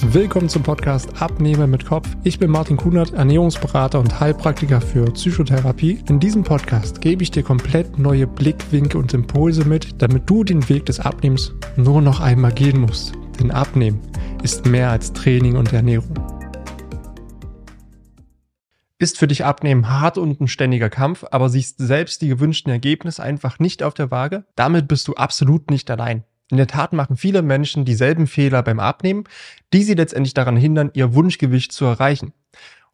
Willkommen zum Podcast Abnehmer mit Kopf. Ich bin Martin Kunert, Ernährungsberater und Heilpraktiker für Psychotherapie. In diesem Podcast gebe ich dir komplett neue Blickwinkel und Impulse mit, damit du den Weg des Abnehmens nur noch einmal gehen musst. Denn Abnehmen ist mehr als Training und Ernährung. Ist für dich Abnehmen hart und ein ständiger Kampf, aber siehst selbst die gewünschten Ergebnisse einfach nicht auf der Waage? Damit bist du absolut nicht allein. In der Tat machen viele Menschen dieselben Fehler beim Abnehmen, die sie letztendlich daran hindern, ihr Wunschgewicht zu erreichen.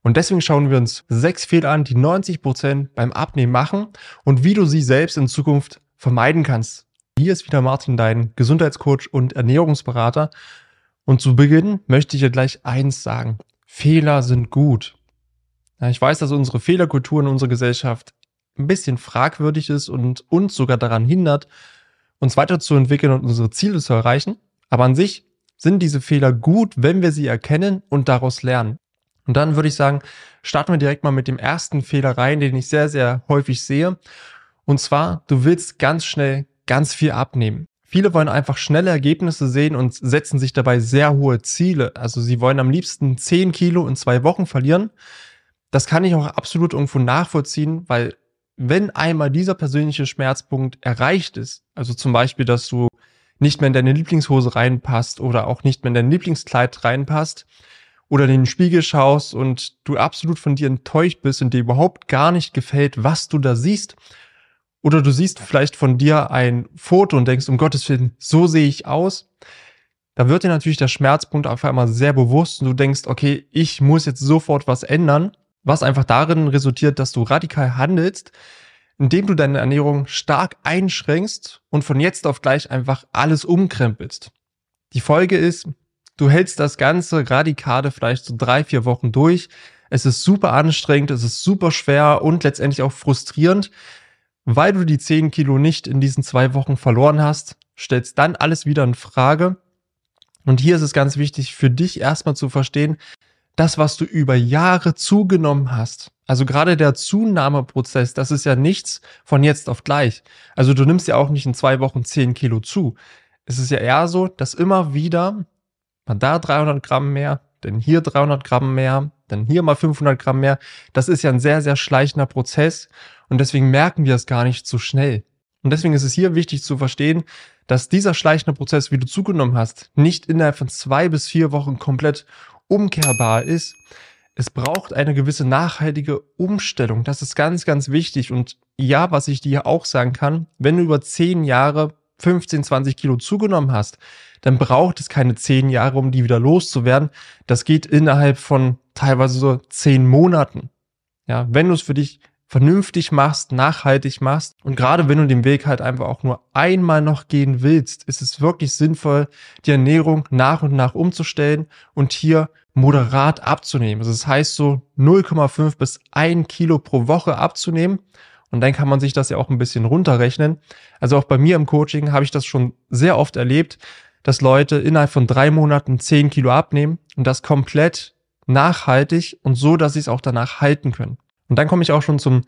Und deswegen schauen wir uns sechs Fehler an, die 90 Prozent beim Abnehmen machen und wie du sie selbst in Zukunft vermeiden kannst. Hier ist wieder Martin, dein Gesundheitscoach und Ernährungsberater. Und zu Beginn möchte ich dir gleich eins sagen. Fehler sind gut. Ich weiß, dass unsere Fehlerkultur in unserer Gesellschaft ein bisschen fragwürdig ist und uns sogar daran hindert, uns weiterzuentwickeln und unsere Ziele zu erreichen. Aber an sich sind diese Fehler gut, wenn wir sie erkennen und daraus lernen. Und dann würde ich sagen, starten wir direkt mal mit dem ersten Fehler rein, den ich sehr, sehr häufig sehe. Und zwar, du willst ganz schnell ganz viel abnehmen. Viele wollen einfach schnelle Ergebnisse sehen und setzen sich dabei sehr hohe Ziele. Also sie wollen am liebsten 10 Kilo in zwei Wochen verlieren. Das kann ich auch absolut irgendwo nachvollziehen, weil wenn einmal dieser persönliche Schmerzpunkt erreicht ist, also zum Beispiel, dass du nicht mehr in deine Lieblingshose reinpasst oder auch nicht mehr in dein Lieblingskleid reinpasst oder in den Spiegel schaust und du absolut von dir enttäuscht bist und dir überhaupt gar nicht gefällt, was du da siehst. Oder du siehst vielleicht von dir ein Foto und denkst, um Gottes Willen, so sehe ich aus. Da wird dir natürlich der Schmerzpunkt auf einmal sehr bewusst und du denkst, okay, ich muss jetzt sofort was ändern was einfach darin resultiert, dass du radikal handelst, indem du deine Ernährung stark einschränkst und von jetzt auf gleich einfach alles umkrempelst. Die Folge ist, du hältst das Ganze radikale vielleicht so drei, vier Wochen durch. Es ist super anstrengend, es ist super schwer und letztendlich auch frustrierend, weil du die zehn Kilo nicht in diesen zwei Wochen verloren hast, stellst dann alles wieder in Frage. Und hier ist es ganz wichtig für dich erstmal zu verstehen, das, was du über Jahre zugenommen hast, also gerade der Zunahmeprozess, das ist ja nichts von jetzt auf gleich. Also du nimmst ja auch nicht in zwei Wochen zehn Kilo zu. Es ist ja eher so, dass immer wieder man da 300 Gramm mehr, dann hier 300 Gramm mehr, dann hier mal 500 Gramm mehr. Das ist ja ein sehr, sehr schleichender Prozess und deswegen merken wir es gar nicht so schnell. Und deswegen ist es hier wichtig zu verstehen, dass dieser schleichende Prozess, wie du zugenommen hast, nicht innerhalb von zwei bis vier Wochen komplett umkehrbar ist. Es braucht eine gewisse nachhaltige Umstellung. Das ist ganz, ganz wichtig. Und ja, was ich dir auch sagen kann, wenn du über zehn Jahre 15, 20 Kilo zugenommen hast, dann braucht es keine zehn Jahre, um die wieder loszuwerden. Das geht innerhalb von teilweise so zehn Monaten. Ja, wenn du es für dich vernünftig machst, nachhaltig machst und gerade wenn du den Weg halt einfach auch nur einmal noch gehen willst, ist es wirklich sinnvoll, die Ernährung nach und nach umzustellen und hier moderat abzunehmen. Also das heißt so 0,5 bis 1 Kilo pro Woche abzunehmen. Und dann kann man sich das ja auch ein bisschen runterrechnen. Also auch bei mir im Coaching habe ich das schon sehr oft erlebt, dass Leute innerhalb von drei Monaten 10 Kilo abnehmen und das komplett nachhaltig und so, dass sie es auch danach halten können. Und dann komme ich auch schon zum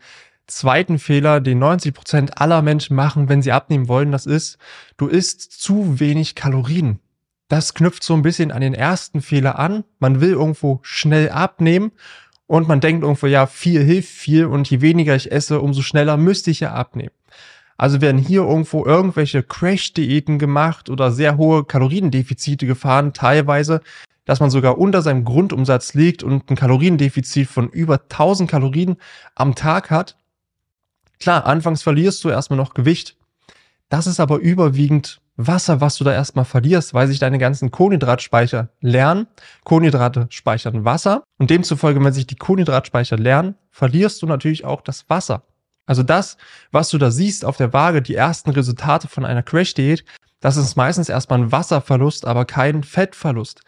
zweiten Fehler, den 90 Prozent aller Menschen machen, wenn sie abnehmen wollen. Das ist, du isst zu wenig Kalorien. Das knüpft so ein bisschen an den ersten Fehler an. Man will irgendwo schnell abnehmen und man denkt irgendwo, ja, viel hilft viel und je weniger ich esse, umso schneller müsste ich ja abnehmen. Also werden hier irgendwo irgendwelche Crash-Diäten gemacht oder sehr hohe Kaloriendefizite gefahren, teilweise, dass man sogar unter seinem Grundumsatz liegt und ein Kaloriendefizit von über 1000 Kalorien am Tag hat. Klar, anfangs verlierst du erstmal noch Gewicht. Das ist aber überwiegend Wasser, was du da erstmal verlierst, weil sich deine ganzen Kohlenhydratspeicher lernen. Kohlenhydrate speichern Wasser und demzufolge, wenn sich die Kohlenhydratspeicher lernen, verlierst du natürlich auch das Wasser. Also das, was du da siehst auf der Waage, die ersten Resultate von einer Crash-Diät, das ist meistens erstmal ein Wasserverlust, aber kein Fettverlust.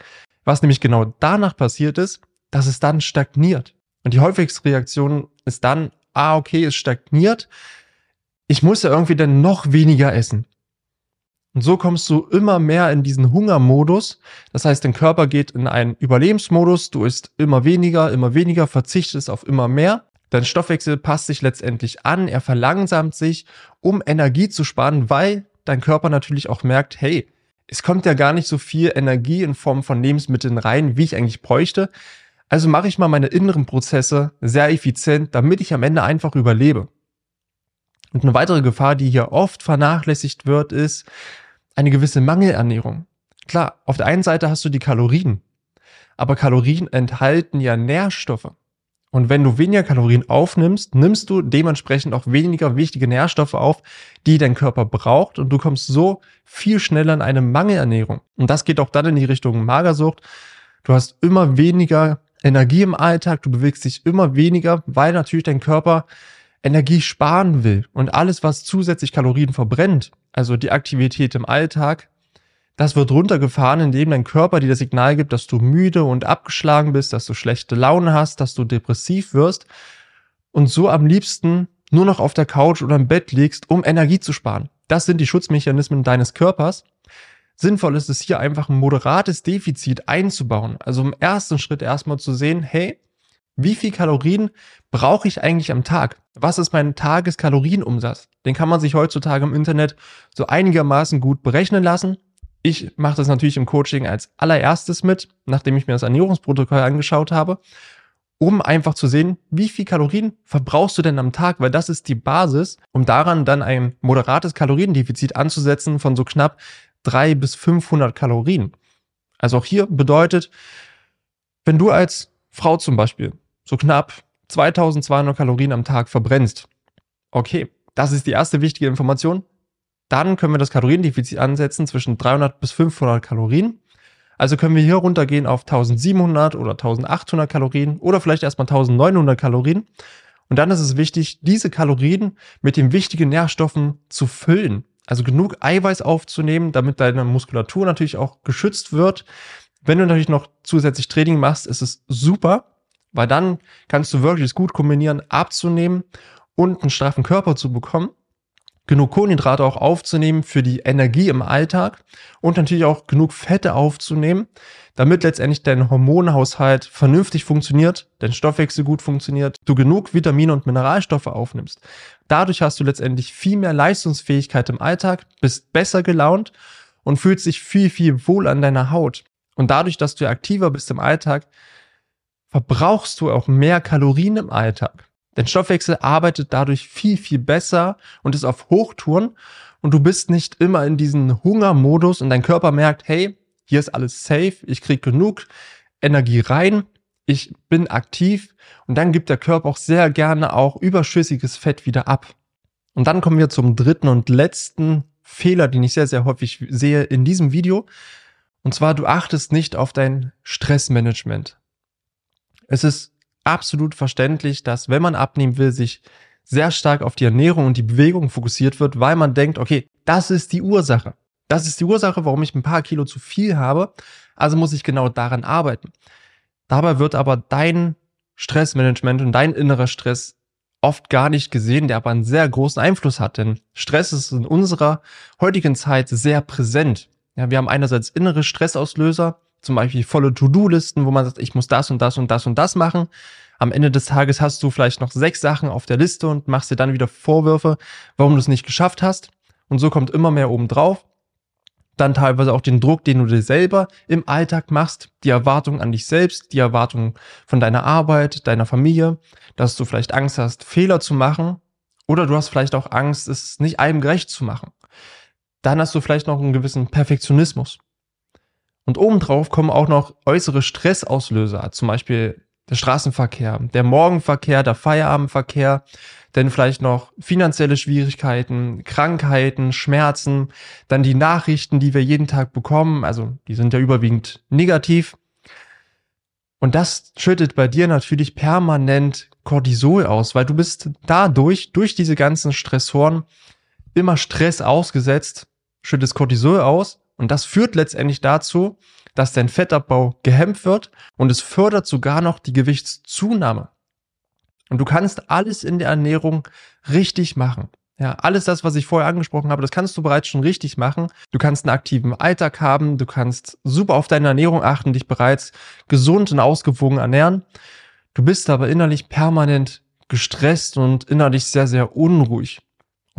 Was nämlich genau danach passiert ist, dass es dann stagniert. Und die häufigste Reaktion ist dann, ah, okay, es stagniert. Ich muss ja irgendwie dann noch weniger essen. Und so kommst du immer mehr in diesen Hungermodus. Das heißt, dein Körper geht in einen Überlebensmodus. Du isst immer weniger, immer weniger, verzichtest auf immer mehr. Dein Stoffwechsel passt sich letztendlich an. Er verlangsamt sich, um Energie zu sparen, weil dein Körper natürlich auch merkt, hey, es kommt ja gar nicht so viel Energie in Form von Lebensmitteln rein, wie ich eigentlich bräuchte. Also mache ich mal meine inneren Prozesse sehr effizient, damit ich am Ende einfach überlebe. Und eine weitere Gefahr, die hier oft vernachlässigt wird, ist eine gewisse Mangelernährung. Klar, auf der einen Seite hast du die Kalorien, aber Kalorien enthalten ja Nährstoffe. Und wenn du weniger Kalorien aufnimmst, nimmst du dementsprechend auch weniger wichtige Nährstoffe auf, die dein Körper braucht und du kommst so viel schneller in eine Mangelernährung. Und das geht auch dann in die Richtung Magersucht. Du hast immer weniger Energie im Alltag, du bewegst dich immer weniger, weil natürlich dein Körper Energie sparen will. Und alles, was zusätzlich Kalorien verbrennt, also die Aktivität im Alltag, das wird runtergefahren, indem dein Körper dir das Signal gibt, dass du müde und abgeschlagen bist, dass du schlechte Laune hast, dass du depressiv wirst und so am liebsten nur noch auf der Couch oder im Bett liegst, um Energie zu sparen. Das sind die Schutzmechanismen deines Körpers. Sinnvoll ist es hier einfach ein moderates Defizit einzubauen. Also im ersten Schritt erstmal zu sehen, hey, wie viel Kalorien brauche ich eigentlich am Tag? Was ist mein Tageskalorienumsatz? Den kann man sich heutzutage im Internet so einigermaßen gut berechnen lassen. Ich mache das natürlich im Coaching als allererstes mit, nachdem ich mir das Ernährungsprotokoll angeschaut habe, um einfach zu sehen, wie viel Kalorien verbrauchst du denn am Tag, weil das ist die Basis, um daran dann ein moderates Kaloriendefizit anzusetzen von so knapp drei bis 500 Kalorien. Also auch hier bedeutet, wenn du als Frau zum Beispiel so knapp 2200 Kalorien am Tag verbrennst, okay, das ist die erste wichtige Information. Dann können wir das Kaloriendefizit ansetzen zwischen 300 bis 500 Kalorien. Also können wir hier runtergehen auf 1700 oder 1800 Kalorien oder vielleicht erstmal 1900 Kalorien. Und dann ist es wichtig, diese Kalorien mit den wichtigen Nährstoffen zu füllen. Also genug Eiweiß aufzunehmen, damit deine Muskulatur natürlich auch geschützt wird. Wenn du natürlich noch zusätzlich Training machst, ist es super, weil dann kannst du wirklich gut kombinieren, abzunehmen und einen straffen Körper zu bekommen genug Kohlenhydrate auch aufzunehmen für die Energie im Alltag und natürlich auch genug Fette aufzunehmen, damit letztendlich dein Hormonhaushalt vernünftig funktioniert, dein Stoffwechsel gut funktioniert, du genug Vitamine und Mineralstoffe aufnimmst. Dadurch hast du letztendlich viel mehr Leistungsfähigkeit im Alltag, bist besser gelaunt und fühlst dich viel, viel wohl an deiner Haut. Und dadurch, dass du aktiver bist im Alltag, verbrauchst du auch mehr Kalorien im Alltag. Dein Stoffwechsel arbeitet dadurch viel, viel besser und ist auf Hochtouren und du bist nicht immer in diesem Hungermodus und dein Körper merkt, hey, hier ist alles safe, ich krieg genug Energie rein, ich bin aktiv und dann gibt der Körper auch sehr gerne auch überschüssiges Fett wieder ab. Und dann kommen wir zum dritten und letzten Fehler, den ich sehr, sehr häufig sehe in diesem Video. Und zwar, du achtest nicht auf dein Stressmanagement. Es ist absolut verständlich, dass wenn man abnehmen will, sich sehr stark auf die Ernährung und die Bewegung fokussiert wird, weil man denkt, okay, das ist die Ursache. Das ist die Ursache, warum ich ein paar Kilo zu viel habe. Also muss ich genau daran arbeiten. Dabei wird aber dein Stressmanagement und dein innerer Stress oft gar nicht gesehen, der aber einen sehr großen Einfluss hat. Denn Stress ist in unserer heutigen Zeit sehr präsent. Ja, wir haben einerseits innere Stressauslöser, zum Beispiel volle To-Do-Listen, wo man sagt, ich muss das und das und das und das machen. Am Ende des Tages hast du vielleicht noch sechs Sachen auf der Liste und machst dir dann wieder Vorwürfe, warum du es nicht geschafft hast. Und so kommt immer mehr oben drauf. Dann teilweise auch den Druck, den du dir selber im Alltag machst, die Erwartung an dich selbst, die Erwartung von deiner Arbeit, deiner Familie, dass du vielleicht Angst hast, Fehler zu machen oder du hast vielleicht auch Angst, es nicht allem gerecht zu machen. Dann hast du vielleicht noch einen gewissen Perfektionismus. Und obendrauf kommen auch noch äußere Stressauslöser, zum Beispiel der Straßenverkehr, der Morgenverkehr, der Feierabendverkehr, denn vielleicht noch finanzielle Schwierigkeiten, Krankheiten, Schmerzen, dann die Nachrichten, die wir jeden Tag bekommen, also die sind ja überwiegend negativ. Und das schüttet bei dir natürlich permanent Cortisol aus, weil du bist dadurch, durch diese ganzen Stressoren, immer Stress ausgesetzt, schüttest Cortisol aus und das führt letztendlich dazu, dass dein Fettabbau gehemmt wird und es fördert sogar noch die Gewichtszunahme. Und du kannst alles in der Ernährung richtig machen. Ja, alles das, was ich vorher angesprochen habe, das kannst du bereits schon richtig machen. Du kannst einen aktiven Alltag haben, du kannst super auf deine Ernährung achten, dich bereits gesund und ausgewogen ernähren. Du bist aber innerlich permanent gestresst und innerlich sehr, sehr unruhig.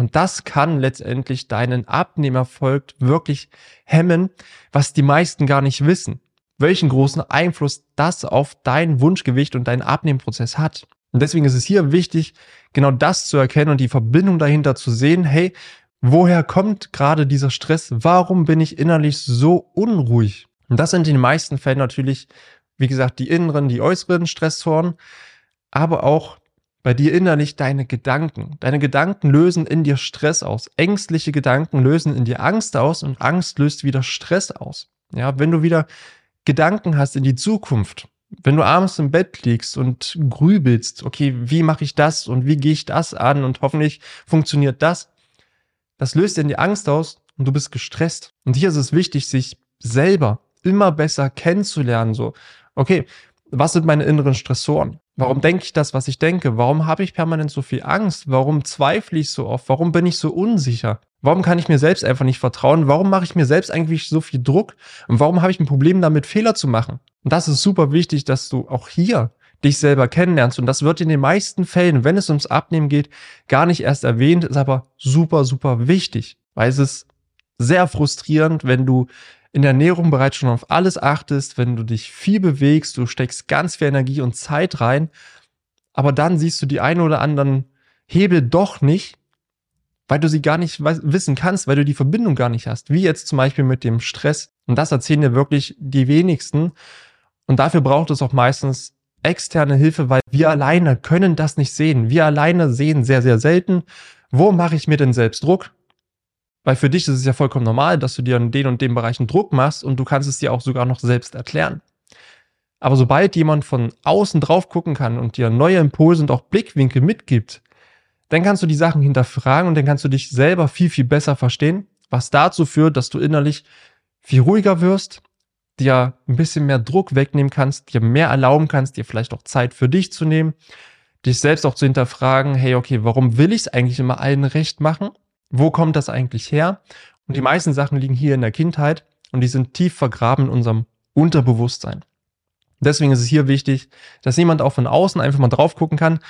Und das kann letztendlich deinen Abnehmerfolg wirklich hemmen, was die meisten gar nicht wissen. Welchen großen Einfluss das auf dein Wunschgewicht und deinen Abnehmprozess hat. Und deswegen ist es hier wichtig, genau das zu erkennen und die Verbindung dahinter zu sehen. Hey, woher kommt gerade dieser Stress? Warum bin ich innerlich so unruhig? Und das sind in den meisten Fällen natürlich, wie gesagt, die inneren, die äußeren Stressoren, aber auch bei dir innerlich deine Gedanken. Deine Gedanken lösen in dir Stress aus. Ängstliche Gedanken lösen in dir Angst aus und Angst löst wieder Stress aus. Ja, wenn du wieder Gedanken hast in die Zukunft, wenn du abends im Bett liegst und grübelst, okay, wie mache ich das und wie gehe ich das an und hoffentlich funktioniert das, das löst in dir Angst aus und du bist gestresst. Und hier ist es wichtig, sich selber immer besser kennenzulernen, so, okay, was sind meine inneren Stressoren? Warum denke ich das, was ich denke? Warum habe ich permanent so viel Angst? Warum zweifle ich so oft? Warum bin ich so unsicher? Warum kann ich mir selbst einfach nicht vertrauen? Warum mache ich mir selbst eigentlich so viel Druck? Und warum habe ich ein Problem damit, Fehler zu machen? Und das ist super wichtig, dass du auch hier dich selber kennenlernst. Und das wird in den meisten Fällen, wenn es ums Abnehmen geht, gar nicht erst erwähnt, ist aber super, super wichtig. Weil es ist sehr frustrierend, wenn du in der Ernährung bereits schon auf alles achtest, wenn du dich viel bewegst, du steckst ganz viel Energie und Zeit rein, aber dann siehst du die ein oder anderen Hebel doch nicht, weil du sie gar nicht wissen kannst, weil du die Verbindung gar nicht hast. Wie jetzt zum Beispiel mit dem Stress. Und das erzählen dir wirklich die wenigsten. Und dafür braucht es auch meistens externe Hilfe, weil wir alleine können das nicht sehen. Wir alleine sehen sehr, sehr selten, wo mache ich mir denn selbst Druck? Weil für dich ist es ja vollkommen normal, dass du dir in den und den Bereichen Druck machst und du kannst es dir auch sogar noch selbst erklären. Aber sobald jemand von außen drauf gucken kann und dir neue Impulse und auch Blickwinkel mitgibt, dann kannst du die Sachen hinterfragen und dann kannst du dich selber viel, viel besser verstehen, was dazu führt, dass du innerlich viel ruhiger wirst, dir ein bisschen mehr Druck wegnehmen kannst, dir mehr erlauben kannst, dir vielleicht auch Zeit für dich zu nehmen, dich selbst auch zu hinterfragen, hey, okay, warum will ich es eigentlich immer allen recht machen? Wo kommt das eigentlich her? Und die meisten Sachen liegen hier in der Kindheit und die sind tief vergraben in unserem Unterbewusstsein. Deswegen ist es hier wichtig, dass jemand auch von außen einfach mal drauf gucken kann,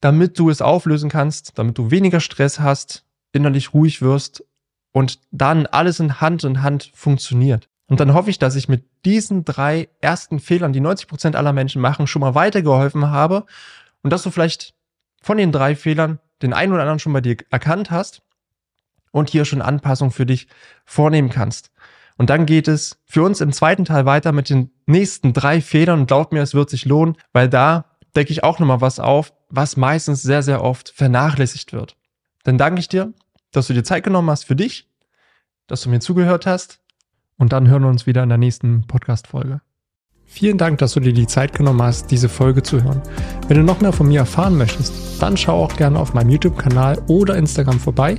damit du es auflösen kannst, damit du weniger Stress hast, innerlich ruhig wirst und dann alles in Hand in Hand funktioniert. Und dann hoffe ich, dass ich mit diesen drei ersten Fehlern, die 90 Prozent aller Menschen machen, schon mal weitergeholfen habe und dass du vielleicht von den drei Fehlern den einen oder anderen schon bei dir erkannt hast und hier schon Anpassungen für dich vornehmen kannst. Und dann geht es für uns im zweiten Teil weiter mit den nächsten drei Fehlern. Und glaub mir, es wird sich lohnen, weil da decke ich auch nochmal was auf, was meistens sehr, sehr oft vernachlässigt wird. Dann danke ich dir, dass du dir Zeit genommen hast für dich, dass du mir zugehört hast. Und dann hören wir uns wieder in der nächsten Podcast-Folge. Vielen Dank, dass du dir die Zeit genommen hast, diese Folge zu hören. Wenn du noch mehr von mir erfahren möchtest, dann schau auch gerne auf meinem YouTube-Kanal oder Instagram vorbei.